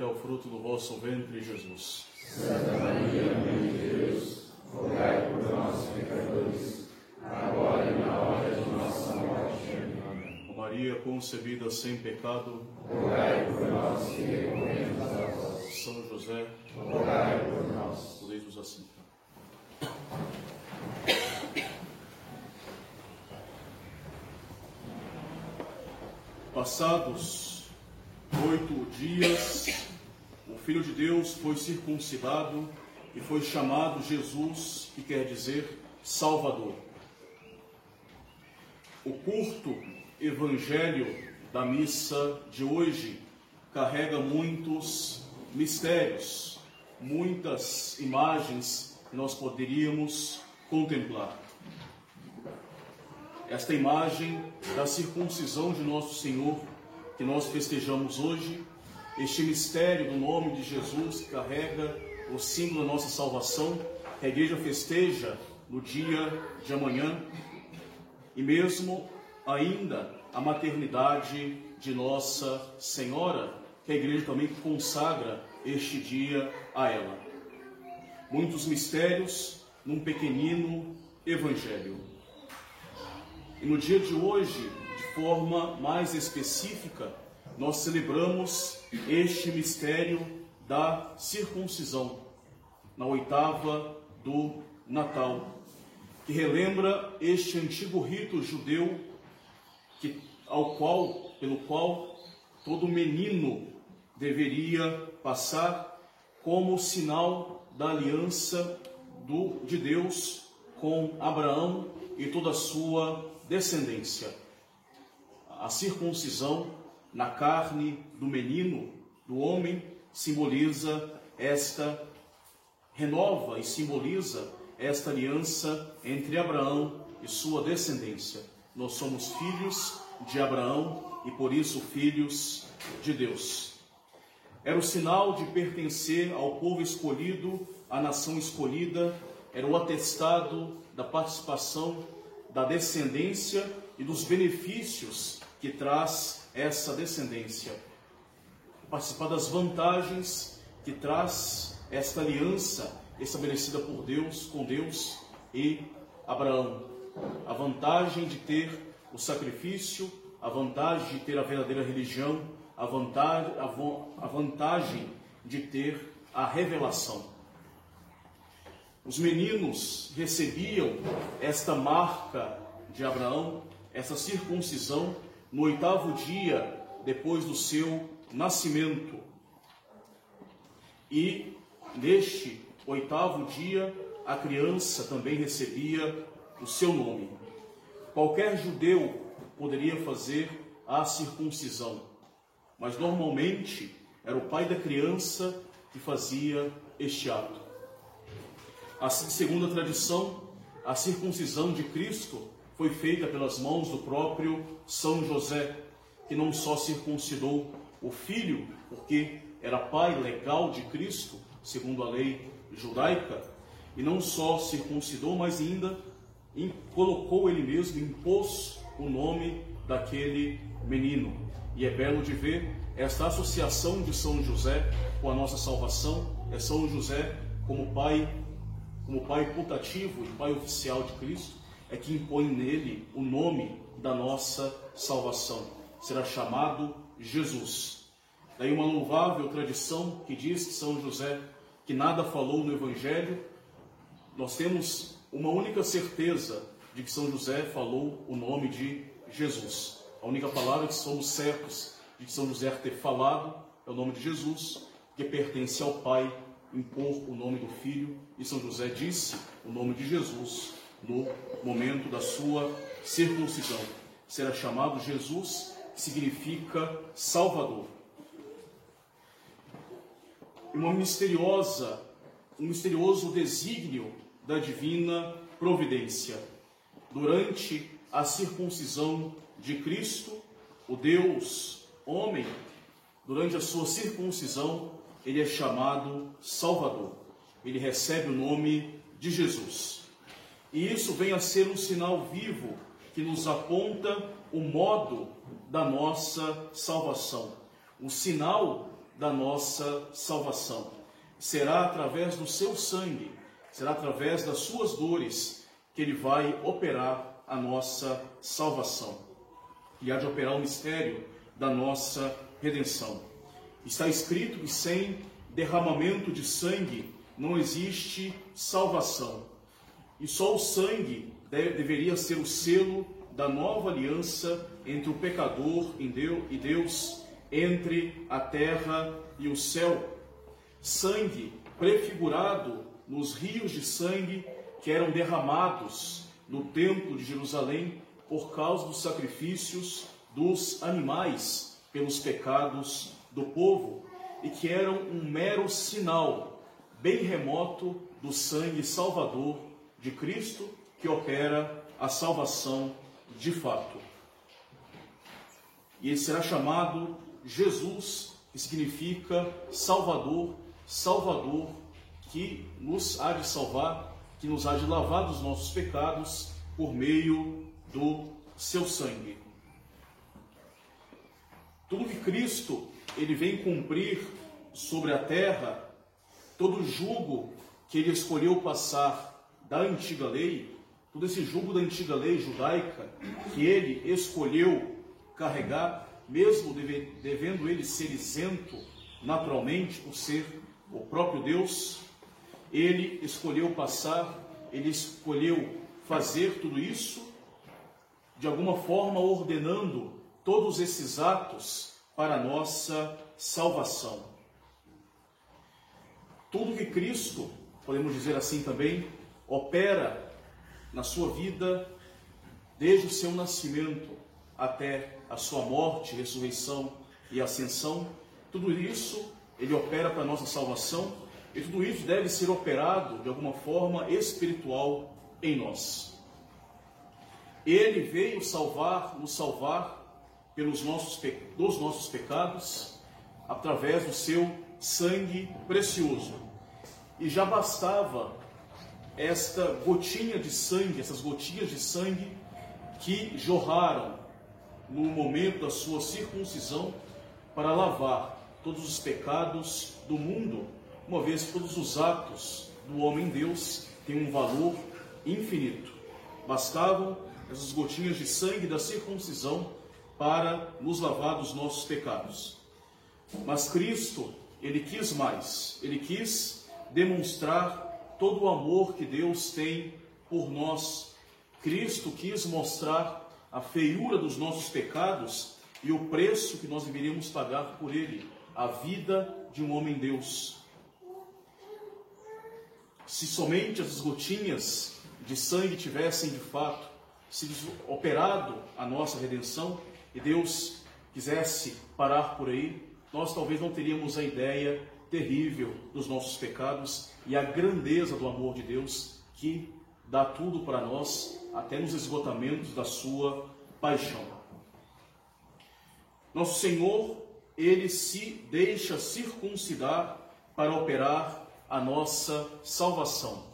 bendito é o fruto do vosso ventre, Jesus. Santa Maria, Mãe de Deus, rogai por nós, pecadores, agora e na hora de nossa morte. Amém. Maria, concebida sem pecado, rogai por nós que recorremos a vós. São José, rogai por nós. Podeis-vos assentar. Passados oito dias, o Filho de Deus foi circuncidado e foi chamado Jesus, que quer dizer Salvador. O curto evangelho da missa de hoje carrega muitos mistérios, muitas imagens que nós poderíamos contemplar esta imagem da circuncisão de nosso Senhor que nós festejamos hoje, este mistério do nome de Jesus que carrega o símbolo da nossa salvação, que a igreja festeja no dia de amanhã, e mesmo ainda a maternidade de Nossa Senhora, que a igreja também consagra este dia a ela. Muitos mistérios num pequenino evangelho. E no dia de hoje, de forma mais específica, nós celebramos este mistério da circuncisão, na oitava do Natal, que relembra este antigo rito judeu que, ao qual, pelo qual todo menino deveria passar como sinal da aliança do, de Deus com Abraão e toda a sua descendência. A circuncisão na carne do menino, do homem, simboliza esta, renova e simboliza esta aliança entre Abraão e sua descendência. Nós somos filhos de Abraão e por isso filhos de Deus. Era o sinal de pertencer ao povo escolhido, à nação escolhida, era o atestado da participação da descendência e dos benefícios que traz essa descendência. Participar das vantagens que traz esta aliança estabelecida por Deus, com Deus e Abraão. A vantagem de ter o sacrifício, a vantagem de ter a verdadeira religião, a vantagem, a vantagem de ter a revelação. Os meninos recebiam esta marca de Abraão, essa circuncisão, no oitavo dia depois do seu nascimento. E neste oitavo dia, a criança também recebia o seu nome. Qualquer judeu poderia fazer a circuncisão, mas normalmente era o pai da criança que fazia este ato. Assim, segundo a tradição, a circuncisão de Cristo foi feita pelas mãos do próprio São José, que não só circuncidou o filho, porque era pai legal de Cristo, segundo a lei judaica, e não só circuncidou, mas ainda colocou ele mesmo, impôs o nome daquele menino. E é belo de ver esta associação de São José com a nossa salvação, é São José como pai como pai putativo e pai oficial de Cristo, é que impõe nele o nome da nossa salvação. Será chamado Jesus. Daí uma louvável tradição que diz que São José, que nada falou no Evangelho, nós temos uma única certeza de que São José falou o nome de Jesus. A única palavra que somos certos de que São José ter falado é o nome de Jesus, que pertence ao Pai impor o nome do filho, e São José disse o nome de Jesus no momento da sua circuncisão. Será chamado Jesus, que significa Salvador. Uma misteriosa, um misterioso desígnio da divina providência. Durante a circuncisão de Cristo, o Deus homem, durante a sua circuncisão, ele é chamado Salvador. Ele recebe o nome de Jesus. E isso vem a ser um sinal vivo que nos aponta o modo da nossa salvação, o sinal da nossa salvação. Será através do seu sangue, será através das suas dores que ele vai operar a nossa salvação. E há de operar o mistério da nossa redenção. Está escrito que sem derramamento de sangue não existe salvação. E só o sangue deve, deveria ser o selo da nova aliança entre o pecador e Deus, entre a terra e o céu. Sangue prefigurado nos rios de sangue que eram derramados no templo de Jerusalém por causa dos sacrifícios dos animais pelos pecados do povo e que eram um mero sinal bem remoto do sangue salvador de Cristo que opera a salvação de fato. E ele será chamado Jesus, que significa Salvador, Salvador que nos há de salvar, que nos há de lavar dos nossos pecados por meio do seu sangue. Tudo que Cristo ele vem cumprir sobre a terra, todo o jugo que ele escolheu passar da antiga lei, todo esse jugo da antiga lei judaica que ele escolheu carregar, mesmo deve, devendo ele ser isento naturalmente por ser o próprio Deus, ele escolheu passar, ele escolheu fazer tudo isso, de alguma forma ordenando todos esses atos para nossa salvação. Tudo que Cristo, podemos dizer assim também, opera na sua vida desde o seu nascimento até a sua morte, ressurreição e ascensão, tudo isso ele opera para nossa salvação e tudo isso deve ser operado de alguma forma espiritual em nós. Ele veio salvar, nos salvar pelos nossos, dos nossos pecados, através do seu sangue precioso. E já bastava esta gotinha de sangue, essas gotinhas de sangue que jorraram no momento da sua circuncisão para lavar todos os pecados do mundo, uma vez que todos os atos do homem-deus têm um valor infinito. Bastavam essas gotinhas de sangue da circuncisão para nos lavar dos nossos pecados. Mas Cristo, ele quis mais, ele quis demonstrar todo o amor que Deus tem por nós. Cristo quis mostrar a feiura dos nossos pecados e o preço que nós deveríamos pagar por ele, a vida de um homem-deus. Se somente as gotinhas de sangue tivessem de fato operado a nossa redenção, e Deus quisesse parar por aí, nós talvez não teríamos a ideia terrível dos nossos pecados e a grandeza do amor de Deus que dá tudo para nós, até nos esgotamentos da sua paixão. Nosso Senhor, ele se deixa circuncidar para operar a nossa salvação,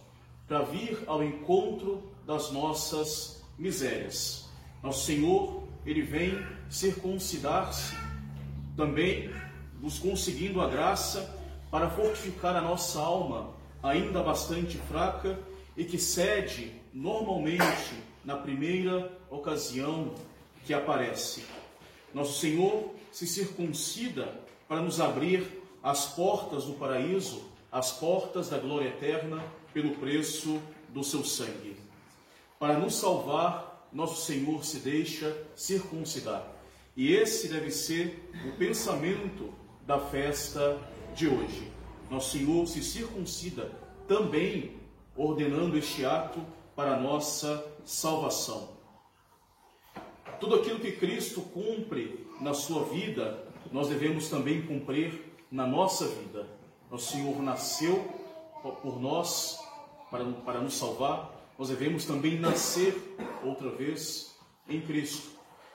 para vir ao encontro das nossas misérias. Nosso Senhor, ele vem circuncidar-se, também nos conseguindo a graça para fortificar a nossa alma, ainda bastante fraca e que cede normalmente na primeira ocasião que aparece. Nosso Senhor se circuncida para nos abrir as portas do paraíso, as portas da glória eterna, pelo preço do seu sangue. Para nos salvar, nosso Senhor se deixa circuncidar. E esse deve ser o pensamento da festa de hoje. Nosso Senhor se circuncida também ordenando este ato para nossa salvação. Tudo aquilo que Cristo cumpre na sua vida, nós devemos também cumprir na nossa vida. Nosso Senhor nasceu por nós para, para nos salvar, nós devemos também nascer outra vez em Cristo.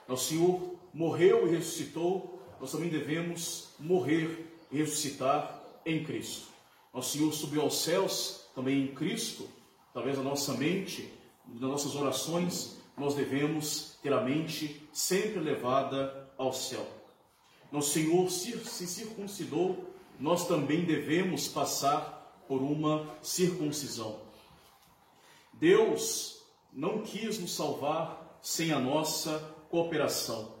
Nosso Senhor morreu e ressuscitou, nós também devemos morrer ressuscitar em Cristo. Nosso Senhor subiu aos céus também em Cristo, através da nossa mente, das nossas orações, nós devemos ter a mente sempre levada ao céu. Nosso Senhor se circuncidou, nós também devemos passar por uma circuncisão. Deus não quis nos salvar sem a nossa cooperação.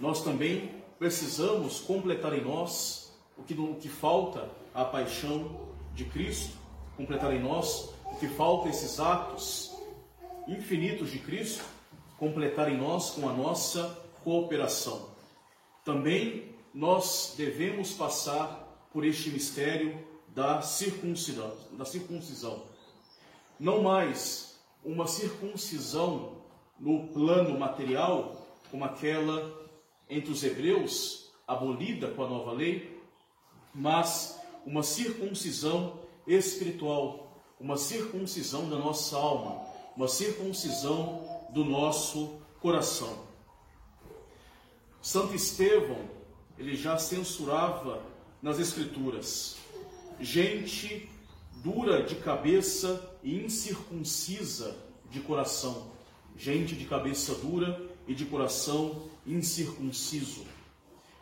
Nós também precisamos completar em nós o que, o que falta a paixão de Cristo, completar em nós o que falta esses atos infinitos de Cristo, completar em nós com a nossa cooperação. Também nós devemos passar por este mistério da circuncisão, da circuncisão. Não mais uma circuncisão no plano material, como aquela entre os hebreus, abolida com a nova lei, mas uma circuncisão espiritual, uma circuncisão da nossa alma, uma circuncisão do nosso coração. Santo Estevão, ele já censurava nas Escrituras: gente dura de cabeça e incircuncisa de coração, gente de cabeça dura e de coração incircunciso.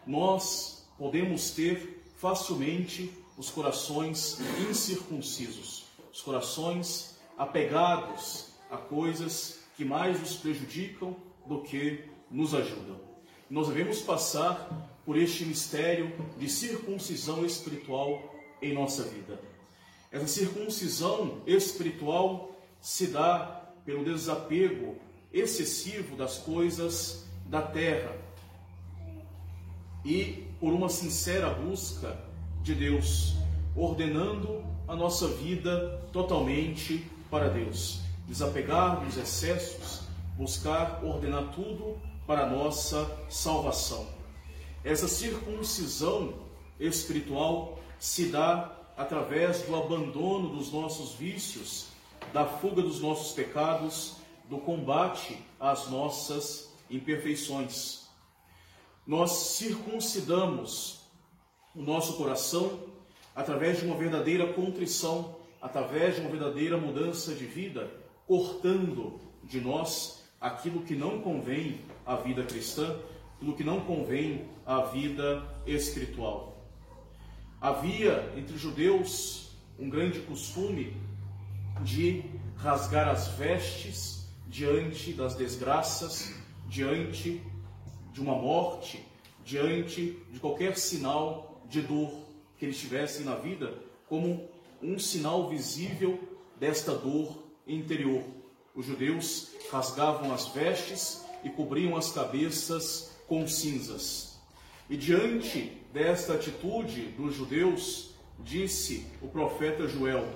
Nós podemos ter facilmente os corações incircuncisos, os corações apegados a coisas que mais nos prejudicam do que nos ajudam. Nós devemos passar por este mistério de circuncisão espiritual em nossa vida. Essa circuncisão espiritual se dá pelo desapego excessivo das coisas da terra e por uma sincera busca de Deus, ordenando a nossa vida totalmente para Deus. Desapegar dos excessos, buscar ordenar tudo para a nossa salvação. Essa circuncisão espiritual se dá através do abandono dos nossos vícios, da fuga dos nossos pecados, do combate às nossas imperfeições. Nós circuncidamos o nosso coração através de uma verdadeira contrição, através de uma verdadeira mudança de vida, cortando de nós aquilo que não convém à vida cristã, aquilo que não convém à vida espiritual. Havia entre judeus um grande costume de rasgar as vestes diante das desgraças, diante de uma morte, diante de qualquer sinal de dor que eles tivessem na vida, como um sinal visível desta dor interior. Os judeus rasgavam as vestes e cobriam as cabeças com cinzas. E diante desta atitude dos judeus, disse o profeta Joel: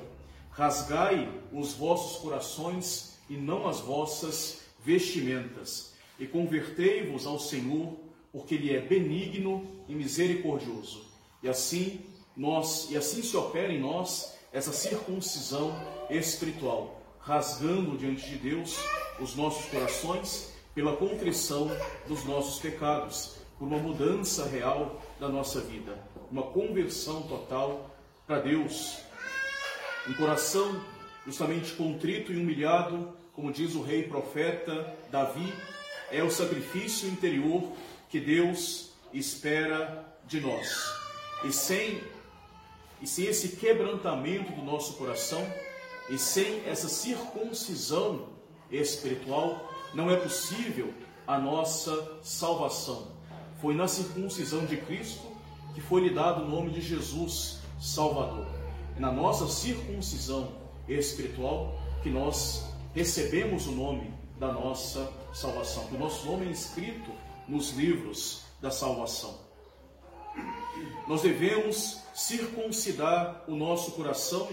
Rasgai os vossos corações e não as vossas vestimentas, e convertei-vos ao Senhor, porque ele é benigno e misericordioso. E assim nós, e assim se opera em nós essa circuncisão espiritual, rasgando diante de Deus os nossos corações pela contrição dos nossos pecados, por uma mudança real da nossa vida, uma conversão total para Deus. Um coração justamente contrito e humilhado, como diz o rei profeta Davi, é o sacrifício interior que Deus espera de nós. E sem e sem esse quebrantamento do nosso coração e sem essa circuncisão espiritual, não é possível a nossa salvação. Foi na circuncisão de Cristo que foi lhe dado o nome de Jesus, Salvador. É na nossa circuncisão espiritual que nós recebemos o nome da nossa salvação, que o nosso nome é escrito nos livros da salvação. Nós devemos circuncidar o nosso coração,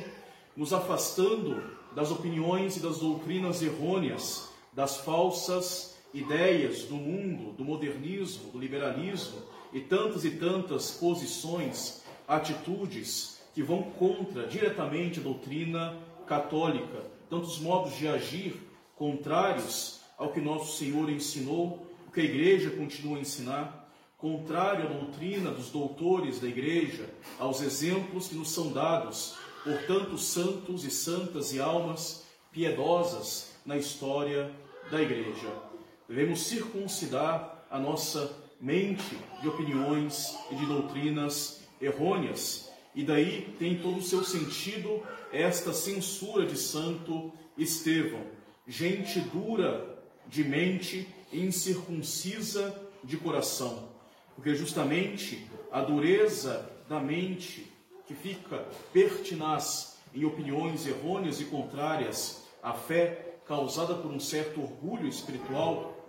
nos afastando das opiniões e das doutrinas errôneas, das falsas ideias do mundo, do modernismo, do liberalismo e tantas e tantas posições, atitudes que vão contra diretamente a doutrina católica, tantos modos de agir contrários ao que nosso Senhor ensinou, o que a igreja continua a ensinar, contrário à doutrina dos doutores da igreja, aos exemplos que nos são dados por tantos santos e santas e almas piedosas na história da igreja. Devemos circuncidar a nossa mente de opiniões e de doutrinas errôneas. E daí tem todo o seu sentido esta censura de Santo Estevão. Gente dura de mente e incircuncisa de coração. Porque justamente a dureza da mente que fica pertinaz em opiniões errôneas e contrárias à fé, causada por um certo orgulho espiritual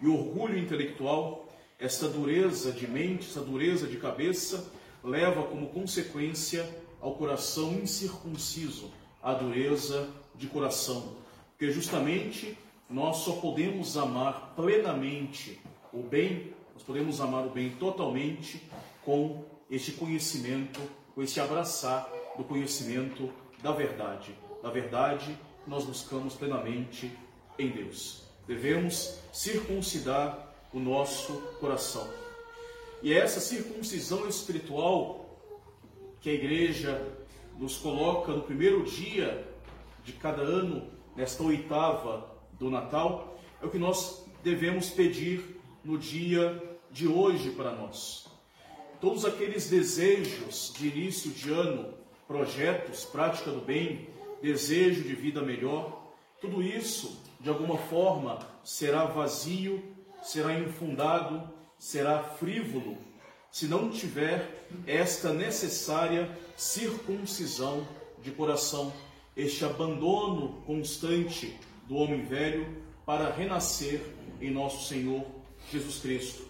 e orgulho intelectual, essa dureza de mente, essa dureza de cabeça, leva como consequência ao coração incircunciso, a dureza de coração. Porque justamente nós só podemos amar plenamente o bem, nós podemos amar o bem totalmente com este conhecimento, com este abraçar do conhecimento da verdade. Da verdade nós buscamos plenamente em Deus. Devemos circuncidar o nosso coração. E é essa circuncisão espiritual que a igreja nos coloca no primeiro dia de cada ano, nesta oitava do Natal, é o que nós devemos pedir no dia de hoje para nós. Todos aqueles desejos de início de ano, projetos, prática do bem, desejo de vida melhor, tudo isso, de alguma forma, será vazio, será infundado, será frívolo, se não tiver esta necessária circuncisão de coração, este abandono constante do homem velho para renascer em nosso Senhor Jesus Cristo.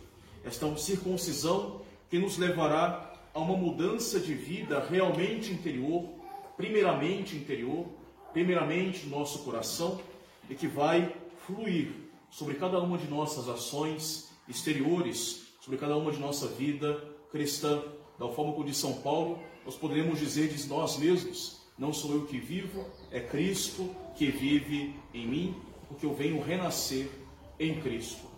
Esta circuncisão que nos levará a uma mudança de vida realmente interior, primeiramente interior, primeiramente no nosso coração, e que vai fluir sobre cada uma de nossas ações exteriores, sobre cada uma de nossa vida cristã. Da forma como de São Paulo, nós poderemos dizer de nós mesmos: não sou eu que vivo, é Cristo que vive em mim, porque eu venho renascer em Cristo.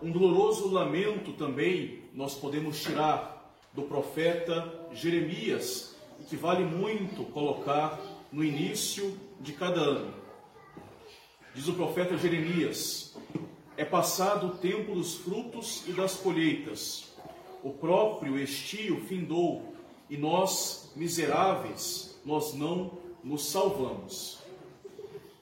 Um doloroso lamento também nós podemos tirar do profeta Jeremias, que vale muito colocar no início de cada ano. Diz o profeta Jeremias: É passado o tempo dos frutos e das colheitas. O próprio estio findou, e nós, miseráveis, nós não nos salvamos.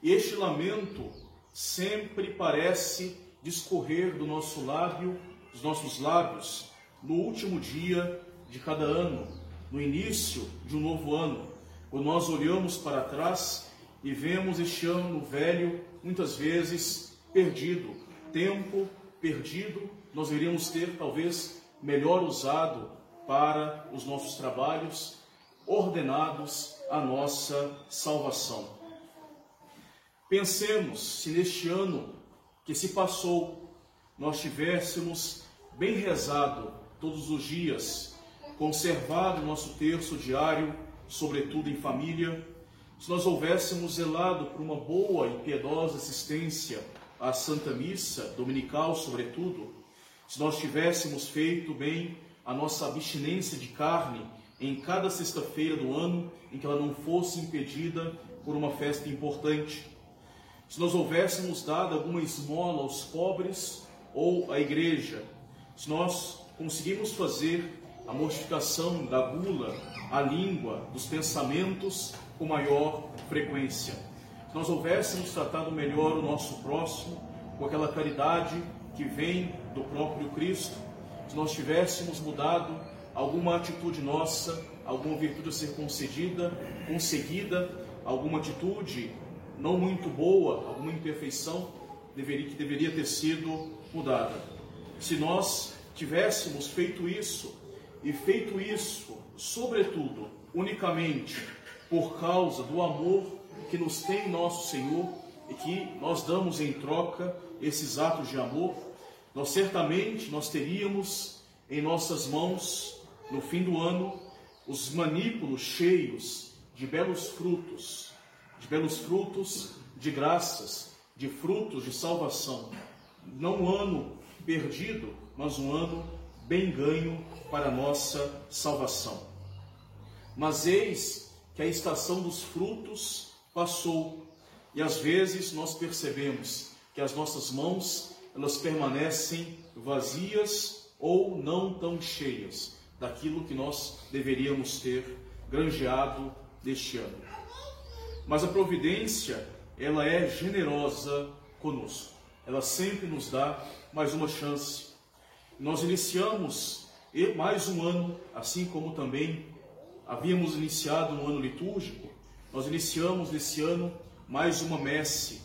Este lamento sempre parece discorrer do nosso lábio, dos nossos lábios, no último dia de cada ano, no início de um novo ano, quando nós olhamos para trás e vemos este ano velho, muitas vezes perdido, tempo perdido, nós iríamos ter talvez melhor usado para os nossos trabalhos, ordenados à nossa salvação. Pensemos se neste ano que se passou, nós tivéssemos bem rezado todos os dias, conservado nosso terço diário, sobretudo em família, se nós houvéssemos zelado por uma boa e piedosa assistência à Santa Missa, dominical sobretudo, se nós tivéssemos feito bem a nossa abstinência de carne em cada sexta-feira do ano, em que ela não fosse impedida por uma festa importante, se nós houvéssemos dado alguma esmola aos pobres ou à igreja, se nós conseguimos fazer a mortificação da gula, a língua, dos pensamentos com maior frequência, se nós houvéssemos tratado melhor o nosso próximo com aquela caridade que vem do próprio Cristo, se nós tivéssemos mudado alguma atitude nossa, alguma virtude a ser concedida, conseguida, alguma atitude não muito boa, alguma imperfeição deveria, que deveria ter sido mudada. Se nós tivéssemos feito isso, e feito isso, sobretudo, unicamente por causa do amor que nos tem nosso Senhor e que nós damos em troca esses atos de amor, nós certamente nós teríamos em nossas mãos no fim do ano os manípulos cheios de belos frutos de belos frutos de graças, de frutos de salvação. Não um ano perdido, mas um ano bem ganho para a nossa salvação. Mas eis que a estação dos frutos passou, E às vezes nós percebemos que as nossas mãos elas permanecem vazias ou não tão cheias daquilo que nós deveríamos ter granjeado neste ano. Mas a providência, ela é generosa conosco. Ela sempre nos dá mais uma chance. Nós iniciamos mais um ano, assim como também havíamos iniciado um ano litúrgico, nós iniciamos nesse ano mais uma messe,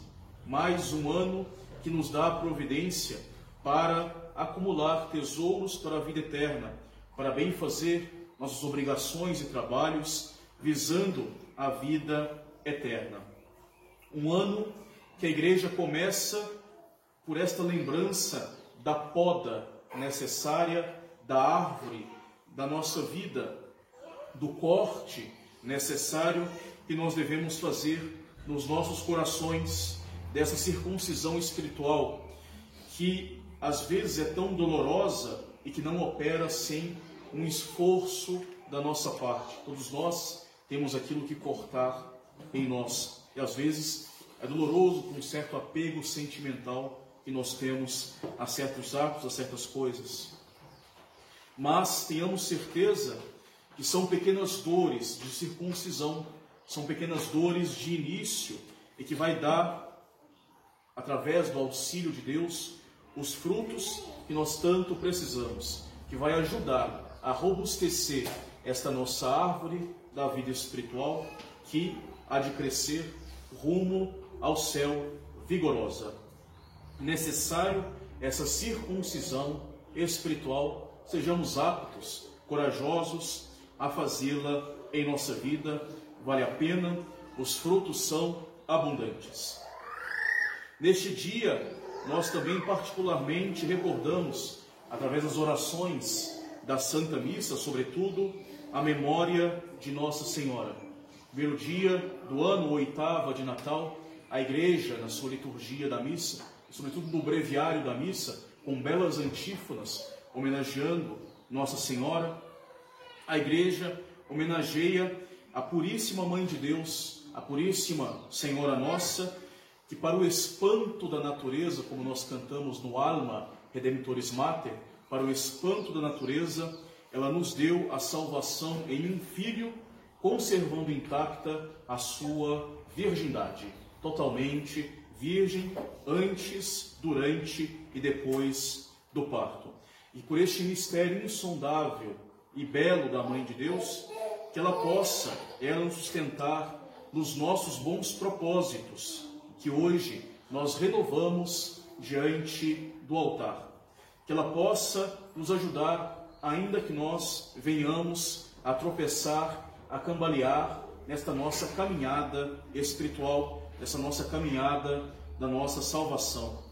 mais um ano que nos dá a providência para acumular tesouros para a vida eterna, para bem fazer nossas obrigações e trabalhos, visando a vida eterna. Um ano que a igreja começa por esta lembrança da poda necessária da árvore da nossa vida, do corte necessário que nós devemos fazer nos nossos corações, dessa circuncisão espiritual, que às vezes é tão dolorosa e que não opera sem um esforço da nossa parte. Todos nós temos aquilo que cortar em nós. E às vezes é doloroso com um certo apego sentimental que nós temos a certos atos, a certas coisas. Mas tenhamos certeza que são pequenas dores de circuncisão, são pequenas dores de início e que vai dar, através do auxílio de Deus, os frutos que nós tanto precisamos, que vai ajudar a robustecer esta nossa árvore da vida espiritual que há de crescer rumo ao céu vigorosa. Necessário essa circuncisão espiritual, sejamos aptos, corajosos a fazê-la em nossa vida, vale a pena, os frutos são abundantes. Neste dia, nós também particularmente recordamos, através das orações da Santa Missa, sobretudo, a memória de Nossa Senhora. Primeiro dia do ano, oitava de Natal, a igreja, na sua liturgia da missa, sobretudo no breviário da missa, com belas antífonas, homenageando Nossa Senhora, a igreja homenageia a Puríssima Mãe de Deus, a Puríssima Senhora Nossa, que para o espanto da natureza, como nós cantamos no Alma Redemptoris Mater, para o espanto da natureza, ela nos deu a salvação em um filho, conservando intacta a sua virgindade, totalmente virgem antes, durante e depois do parto. E por este mistério insondável e belo da Mãe de Deus, que ela possa, ela nos sustentar nos nossos bons propósitos, que hoje nós renovamos diante do altar. Que ela possa nos ajudar, ainda que nós venhamos a tropeçar, a cambalear nesta nossa caminhada espiritual, nessa nossa caminhada da nossa salvação.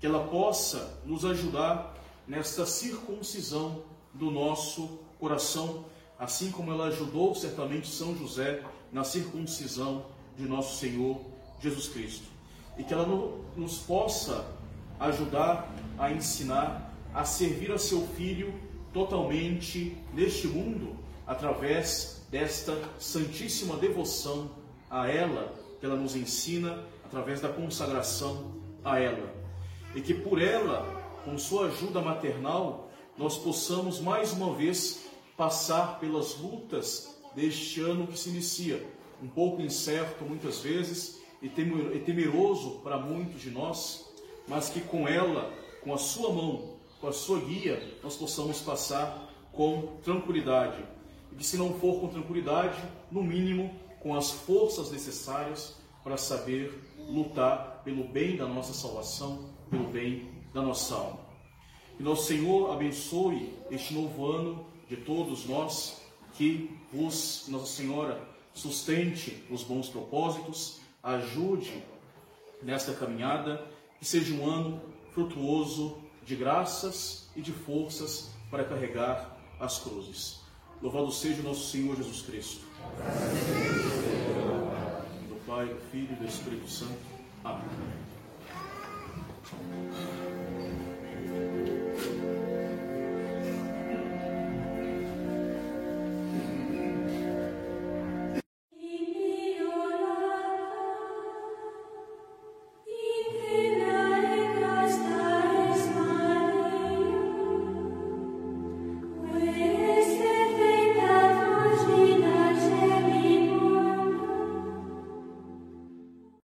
Que ela possa nos ajudar nesta circuncisão do nosso coração, assim como ela ajudou certamente São José na circuncisão de nosso Senhor Jesus Cristo. E que ela nos possa ajudar a ensinar a servir a seu filho totalmente neste mundo, através desta santíssima devoção a ela, que ela nos ensina através da consagração a ela. E que por ela, com sua ajuda maternal, nós possamos mais uma vez passar pelas lutas deste ano que se inicia, um pouco incerto muitas vezes e temeroso para muitos de nós, mas que com ela, com a sua mão, com a sua guia, nós possamos passar com tranquilidade. E que se não for com tranquilidade, no mínimo com as forças necessárias para saber lutar pelo bem da nossa salvação, pelo bem da nossa alma. Que nosso Senhor abençoe este novo ano de todos nós, que vos, Nossa Senhora, sustente os bons propósitos, ajude nesta caminhada, que seja um ano frutuoso de graças e de forças para carregar as cruzes. Louvado seja o nosso Senhor Jesus Cristo. Do Pai, do Filho e do Espírito Santo. Amém.